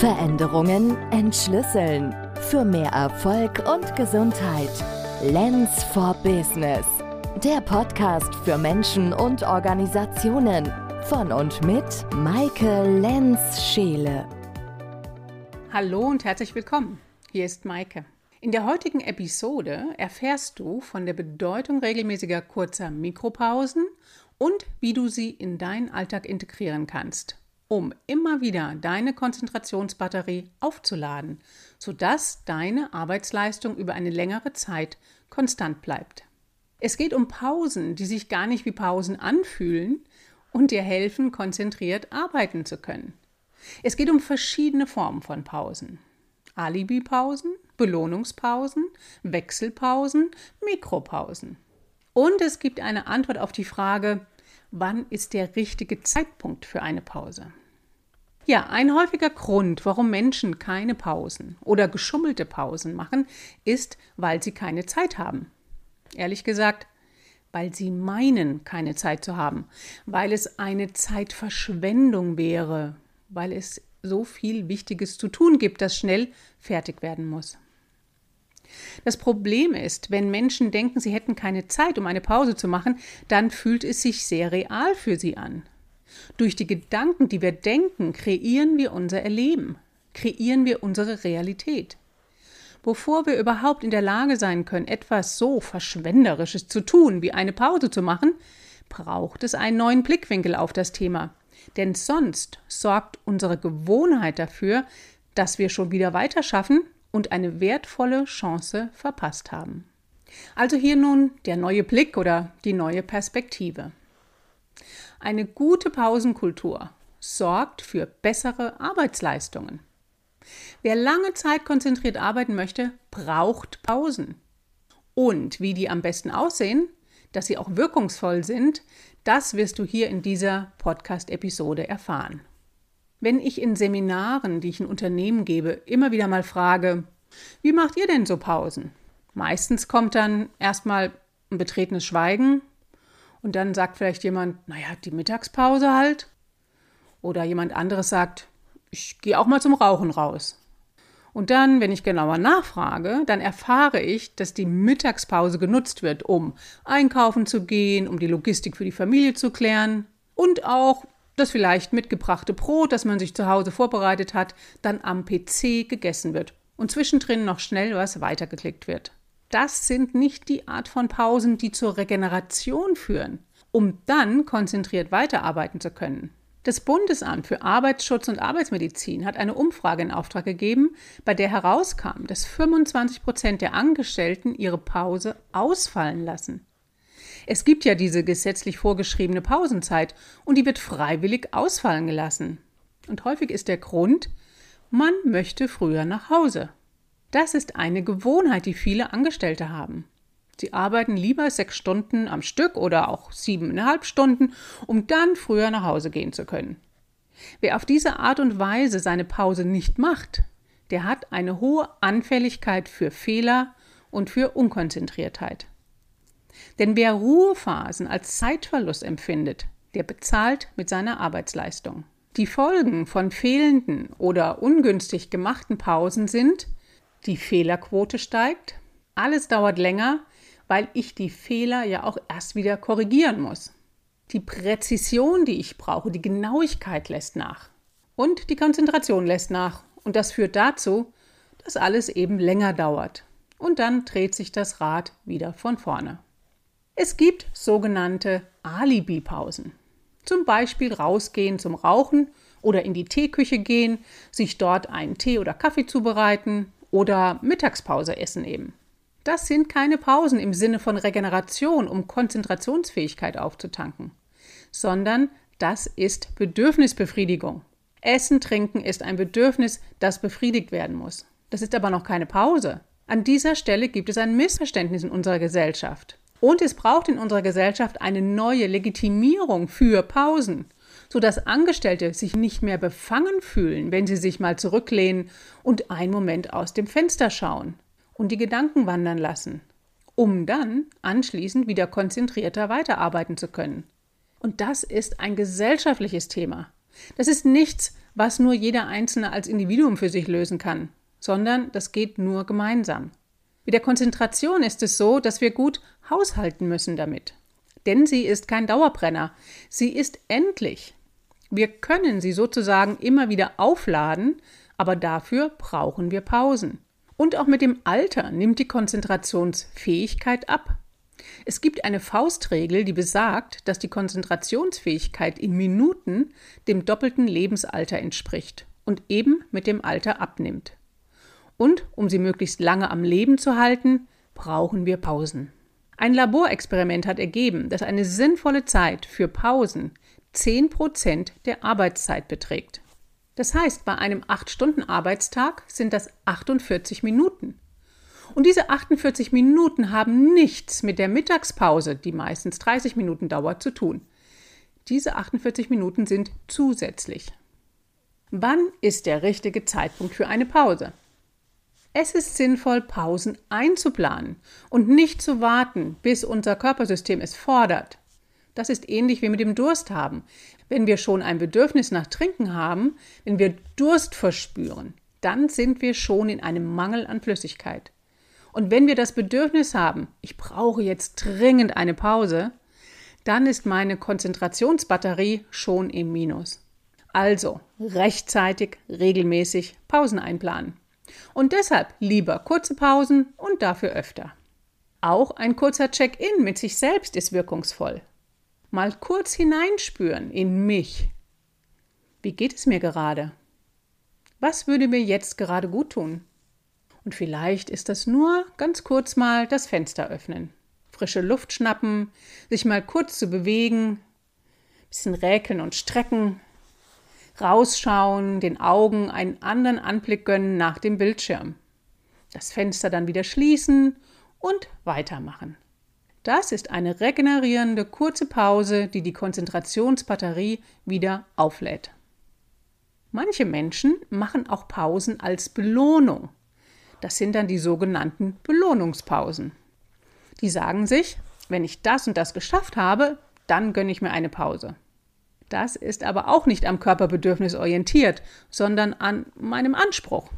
Veränderungen entschlüsseln. Für mehr Erfolg und Gesundheit. Lens for Business. Der Podcast für Menschen und Organisationen. Von und mit Maike Lenz-Scheele. Hallo und herzlich willkommen. Hier ist Maike. In der heutigen Episode erfährst du von der Bedeutung regelmäßiger kurzer Mikropausen und wie du sie in deinen Alltag integrieren kannst um immer wieder deine Konzentrationsbatterie aufzuladen, sodass deine Arbeitsleistung über eine längere Zeit konstant bleibt. Es geht um Pausen, die sich gar nicht wie Pausen anfühlen und dir helfen, konzentriert arbeiten zu können. Es geht um verschiedene Formen von Pausen. Alibi-Pausen, Belohnungspausen, Wechselpausen, Mikropausen. Und es gibt eine Antwort auf die Frage, wann ist der richtige Zeitpunkt für eine Pause? Ja, ein häufiger Grund, warum Menschen keine Pausen oder geschummelte Pausen machen, ist, weil sie keine Zeit haben. Ehrlich gesagt, weil sie meinen, keine Zeit zu haben, weil es eine Zeitverschwendung wäre, weil es so viel Wichtiges zu tun gibt, das schnell fertig werden muss. Das Problem ist, wenn Menschen denken, sie hätten keine Zeit, um eine Pause zu machen, dann fühlt es sich sehr real für sie an. Durch die Gedanken, die wir denken, kreieren wir unser Erleben, kreieren wir unsere Realität. Bevor wir überhaupt in der Lage sein können, etwas so Verschwenderisches zu tun, wie eine Pause zu machen, braucht es einen neuen Blickwinkel auf das Thema. Denn sonst sorgt unsere Gewohnheit dafür, dass wir schon wieder weiterschaffen und eine wertvolle Chance verpasst haben. Also hier nun der neue Blick oder die neue Perspektive. Eine gute Pausenkultur sorgt für bessere Arbeitsleistungen. Wer lange Zeit konzentriert arbeiten möchte, braucht Pausen. Und wie die am besten aussehen, dass sie auch wirkungsvoll sind, das wirst du hier in dieser Podcast-Episode erfahren. Wenn ich in Seminaren, die ich in Unternehmen gebe, immer wieder mal frage, wie macht ihr denn so Pausen? Meistens kommt dann erstmal ein betretenes Schweigen und dann sagt vielleicht jemand, naja, die Mittagspause halt. Oder jemand anderes sagt, ich gehe auch mal zum Rauchen raus. Und dann, wenn ich genauer nachfrage, dann erfahre ich, dass die Mittagspause genutzt wird, um einkaufen zu gehen, um die Logistik für die Familie zu klären und auch das vielleicht mitgebrachte Brot, das man sich zu Hause vorbereitet hat, dann am PC gegessen wird und zwischendrin noch schnell was weitergeklickt wird. Das sind nicht die Art von Pausen, die zur Regeneration führen, um dann konzentriert weiterarbeiten zu können. Das Bundesamt für Arbeitsschutz und Arbeitsmedizin hat eine Umfrage in Auftrag gegeben, bei der herauskam, dass 25 Prozent der Angestellten ihre Pause ausfallen lassen. Es gibt ja diese gesetzlich vorgeschriebene Pausenzeit und die wird freiwillig ausfallen gelassen. Und häufig ist der Grund, man möchte früher nach Hause. Das ist eine Gewohnheit, die viele Angestellte haben. Sie arbeiten lieber sechs Stunden am Stück oder auch siebeneinhalb Stunden, um dann früher nach Hause gehen zu können. Wer auf diese Art und Weise seine Pause nicht macht, der hat eine hohe Anfälligkeit für Fehler und für Unkonzentriertheit. Denn wer Ruhephasen als Zeitverlust empfindet, der bezahlt mit seiner Arbeitsleistung. Die Folgen von fehlenden oder ungünstig gemachten Pausen sind, die Fehlerquote steigt, alles dauert länger, weil ich die Fehler ja auch erst wieder korrigieren muss. Die Präzision, die ich brauche, die Genauigkeit lässt nach. Und die Konzentration lässt nach. Und das führt dazu, dass alles eben länger dauert. Und dann dreht sich das Rad wieder von vorne. Es gibt sogenannte Alibi-Pausen. Zum Beispiel rausgehen zum Rauchen oder in die Teeküche gehen, sich dort einen Tee oder Kaffee zubereiten oder Mittagspause essen eben. Das sind keine Pausen im Sinne von Regeneration, um Konzentrationsfähigkeit aufzutanken, sondern das ist Bedürfnisbefriedigung. Essen, trinken ist ein Bedürfnis, das befriedigt werden muss. Das ist aber noch keine Pause. An dieser Stelle gibt es ein Missverständnis in unserer Gesellschaft. Und es braucht in unserer Gesellschaft eine neue Legitimierung für Pausen, sodass Angestellte sich nicht mehr befangen fühlen, wenn sie sich mal zurücklehnen und einen Moment aus dem Fenster schauen und die Gedanken wandern lassen, um dann anschließend wieder konzentrierter weiterarbeiten zu können. Und das ist ein gesellschaftliches Thema. Das ist nichts, was nur jeder Einzelne als Individuum für sich lösen kann, sondern das geht nur gemeinsam. Mit der Konzentration ist es so, dass wir gut haushalten müssen damit. Denn sie ist kein Dauerbrenner. Sie ist endlich. Wir können sie sozusagen immer wieder aufladen, aber dafür brauchen wir Pausen. Und auch mit dem Alter nimmt die Konzentrationsfähigkeit ab. Es gibt eine Faustregel, die besagt, dass die Konzentrationsfähigkeit in Minuten dem doppelten Lebensalter entspricht und eben mit dem Alter abnimmt. Und um sie möglichst lange am Leben zu halten, brauchen wir Pausen. Ein Laborexperiment hat ergeben, dass eine sinnvolle Zeit für Pausen 10% der Arbeitszeit beträgt. Das heißt, bei einem 8-Stunden-Arbeitstag sind das 48 Minuten. Und diese 48 Minuten haben nichts mit der Mittagspause, die meistens 30 Minuten dauert, zu tun. Diese 48 Minuten sind zusätzlich. Wann ist der richtige Zeitpunkt für eine Pause? Es ist sinnvoll, Pausen einzuplanen und nicht zu warten, bis unser Körpersystem es fordert. Das ist ähnlich wie mit dem Durst haben. Wenn wir schon ein Bedürfnis nach Trinken haben, wenn wir Durst verspüren, dann sind wir schon in einem Mangel an Flüssigkeit. Und wenn wir das Bedürfnis haben, ich brauche jetzt dringend eine Pause, dann ist meine Konzentrationsbatterie schon im Minus. Also rechtzeitig, regelmäßig Pausen einplanen. Und deshalb lieber kurze Pausen und dafür öfter. Auch ein kurzer Check-in mit sich selbst ist wirkungsvoll. Mal kurz hineinspüren in mich. Wie geht es mir gerade? Was würde mir jetzt gerade gut tun? Und vielleicht ist das nur ganz kurz mal das Fenster öffnen, frische Luft schnappen, sich mal kurz zu bewegen, bisschen räkeln und strecken, rausschauen, den Augen einen anderen Anblick gönnen nach dem Bildschirm. Das Fenster dann wieder schließen und weitermachen. Das ist eine regenerierende kurze Pause, die die Konzentrationsbatterie wieder auflädt. Manche Menschen machen auch Pausen als Belohnung. Das sind dann die sogenannten Belohnungspausen. Die sagen sich, wenn ich das und das geschafft habe, dann gönne ich mir eine Pause. Das ist aber auch nicht am Körperbedürfnis orientiert, sondern an meinem Anspruch.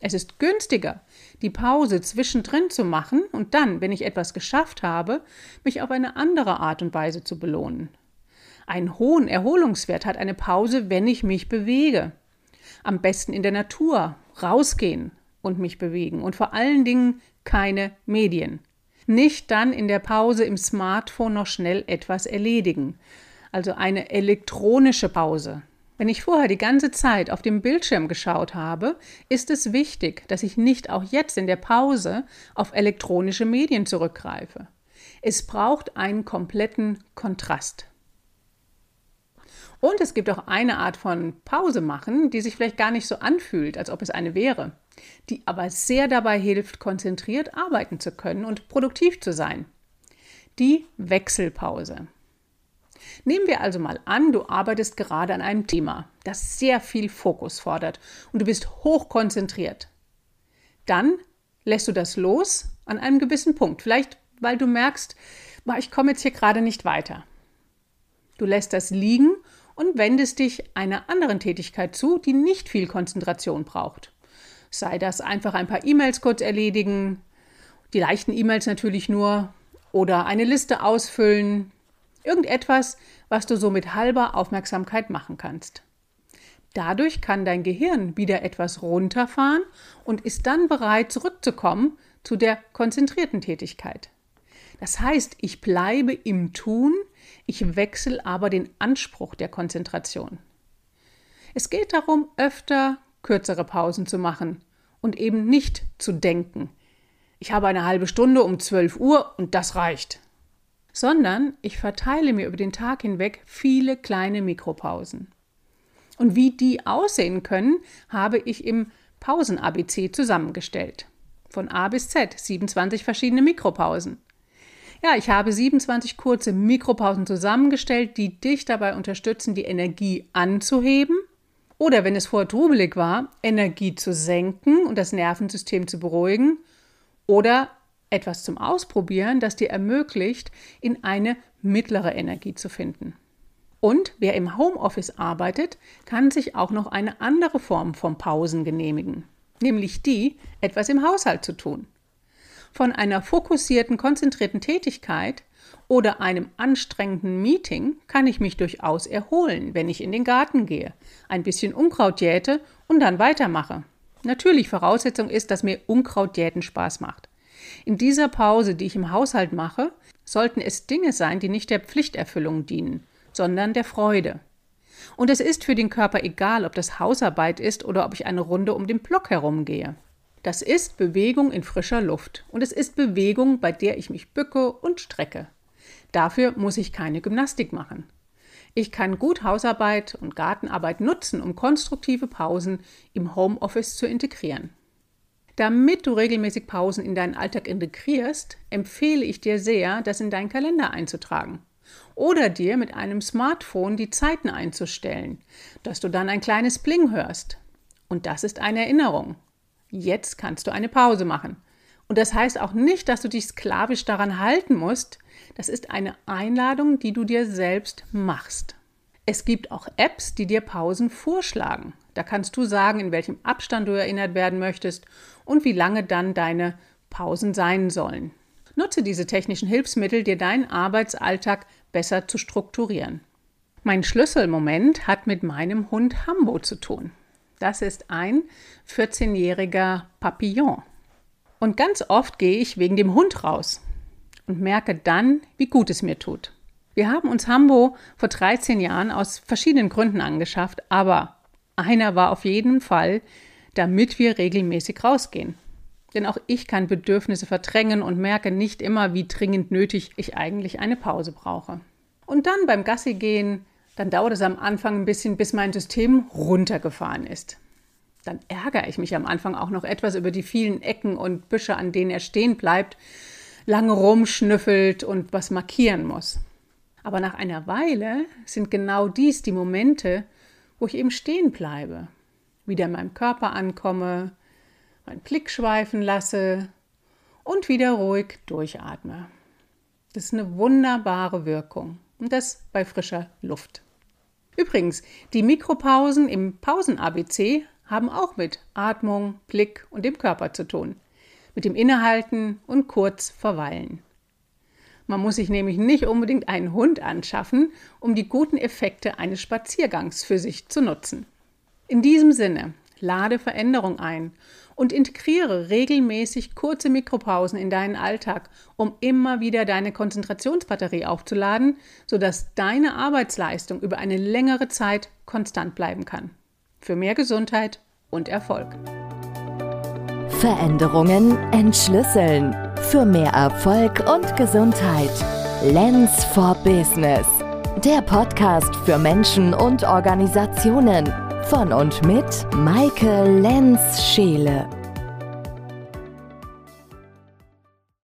Es ist günstiger, die Pause zwischendrin zu machen und dann, wenn ich etwas geschafft habe, mich auf eine andere Art und Weise zu belohnen. Einen hohen Erholungswert hat eine Pause, wenn ich mich bewege. Am besten in der Natur, rausgehen und mich bewegen und vor allen Dingen keine Medien. Nicht dann in der Pause im Smartphone noch schnell etwas erledigen, also eine elektronische Pause. Wenn ich vorher die ganze Zeit auf dem Bildschirm geschaut habe, ist es wichtig, dass ich nicht auch jetzt in der Pause auf elektronische Medien zurückgreife. Es braucht einen kompletten Kontrast. Und es gibt auch eine Art von Pause machen, die sich vielleicht gar nicht so anfühlt, als ob es eine wäre, die aber sehr dabei hilft, konzentriert arbeiten zu können und produktiv zu sein. Die Wechselpause. Nehmen wir also mal an, du arbeitest gerade an einem Thema, das sehr viel Fokus fordert und du bist hochkonzentriert. Dann lässt du das los an einem gewissen Punkt, vielleicht weil du merkst, ich komme jetzt hier gerade nicht weiter. Du lässt das liegen und wendest dich einer anderen Tätigkeit zu, die nicht viel Konzentration braucht. Sei das einfach ein paar E-Mails kurz erledigen, die leichten E-Mails natürlich nur, oder eine Liste ausfüllen, Irgendetwas, was du so mit halber Aufmerksamkeit machen kannst. Dadurch kann dein Gehirn wieder etwas runterfahren und ist dann bereit, zurückzukommen zu der konzentrierten Tätigkeit. Das heißt, ich bleibe im Tun, ich wechsle aber den Anspruch der Konzentration. Es geht darum, öfter kürzere Pausen zu machen und eben nicht zu denken. Ich habe eine halbe Stunde um 12 Uhr und das reicht sondern ich verteile mir über den Tag hinweg viele kleine Mikropausen. Und wie die aussehen können, habe ich im Pausen-ABC zusammengestellt. Von A bis Z, 27 verschiedene Mikropausen. Ja, ich habe 27 kurze Mikropausen zusammengestellt, die dich dabei unterstützen, die Energie anzuheben oder, wenn es vorher trubelig war, Energie zu senken und das Nervensystem zu beruhigen oder etwas zum Ausprobieren, das dir ermöglicht, in eine mittlere Energie zu finden. Und wer im Homeoffice arbeitet, kann sich auch noch eine andere Form von Pausen genehmigen, nämlich die, etwas im Haushalt zu tun. Von einer fokussierten, konzentrierten Tätigkeit oder einem anstrengenden Meeting kann ich mich durchaus erholen, wenn ich in den Garten gehe, ein bisschen Unkraut jäte und dann weitermache. Natürlich Voraussetzung ist, dass mir Unkrautjäten Spaß macht. In dieser Pause, die ich im Haushalt mache, sollten es Dinge sein, die nicht der Pflichterfüllung dienen, sondern der Freude. Und es ist für den Körper egal, ob das Hausarbeit ist oder ob ich eine Runde um den Block herumgehe. Das ist Bewegung in frischer Luft und es ist Bewegung, bei der ich mich bücke und strecke. Dafür muss ich keine Gymnastik machen. Ich kann gut Hausarbeit und Gartenarbeit nutzen, um konstruktive Pausen im Homeoffice zu integrieren. Damit du regelmäßig Pausen in deinen Alltag integrierst, empfehle ich dir sehr, das in deinen Kalender einzutragen. Oder dir mit einem Smartphone die Zeiten einzustellen, dass du dann ein kleines Bling hörst. Und das ist eine Erinnerung. Jetzt kannst du eine Pause machen. Und das heißt auch nicht, dass du dich sklavisch daran halten musst. Das ist eine Einladung, die du dir selbst machst. Es gibt auch Apps, die dir Pausen vorschlagen. Da kannst du sagen, in welchem Abstand du erinnert werden möchtest und wie lange dann deine Pausen sein sollen. Nutze diese technischen Hilfsmittel, dir deinen Arbeitsalltag besser zu strukturieren. Mein Schlüsselmoment hat mit meinem Hund Hambo zu tun. Das ist ein 14-jähriger Papillon. Und ganz oft gehe ich wegen dem Hund raus und merke dann, wie gut es mir tut. Wir haben uns Hambo vor 13 Jahren aus verschiedenen Gründen angeschafft, aber einer war auf jeden Fall, damit wir regelmäßig rausgehen. Denn auch ich kann Bedürfnisse verdrängen und merke nicht immer, wie dringend nötig ich eigentlich eine Pause brauche. Und dann beim Gassi gehen, dann dauert es am Anfang ein bisschen, bis mein System runtergefahren ist dann ärgere ich mich am Anfang auch noch etwas über die vielen Ecken und Büsche, an denen er stehen bleibt, lange rumschnüffelt und was markieren muss. Aber nach einer Weile sind genau dies die Momente, wo ich eben stehen bleibe, wieder in meinem Körper ankomme, meinen Blick schweifen lasse und wieder ruhig durchatme. Das ist eine wunderbare Wirkung und das bei frischer Luft. Übrigens, die Mikropausen im Pausen-ABC haben auch mit Atmung, Blick und dem Körper zu tun, mit dem Innehalten und kurz verweilen. Man muss sich nämlich nicht unbedingt einen Hund anschaffen, um die guten Effekte eines Spaziergangs für sich zu nutzen. In diesem Sinne, lade Veränderung ein und integriere regelmäßig kurze Mikropausen in deinen Alltag, um immer wieder deine Konzentrationsbatterie aufzuladen, sodass deine Arbeitsleistung über eine längere Zeit konstant bleiben kann für mehr Gesundheit und Erfolg. Veränderungen entschlüsseln. Für mehr Erfolg und Gesundheit. Lens for Business. Der Podcast für Menschen und Organisationen. Von und mit Maike Lenz-Scheele.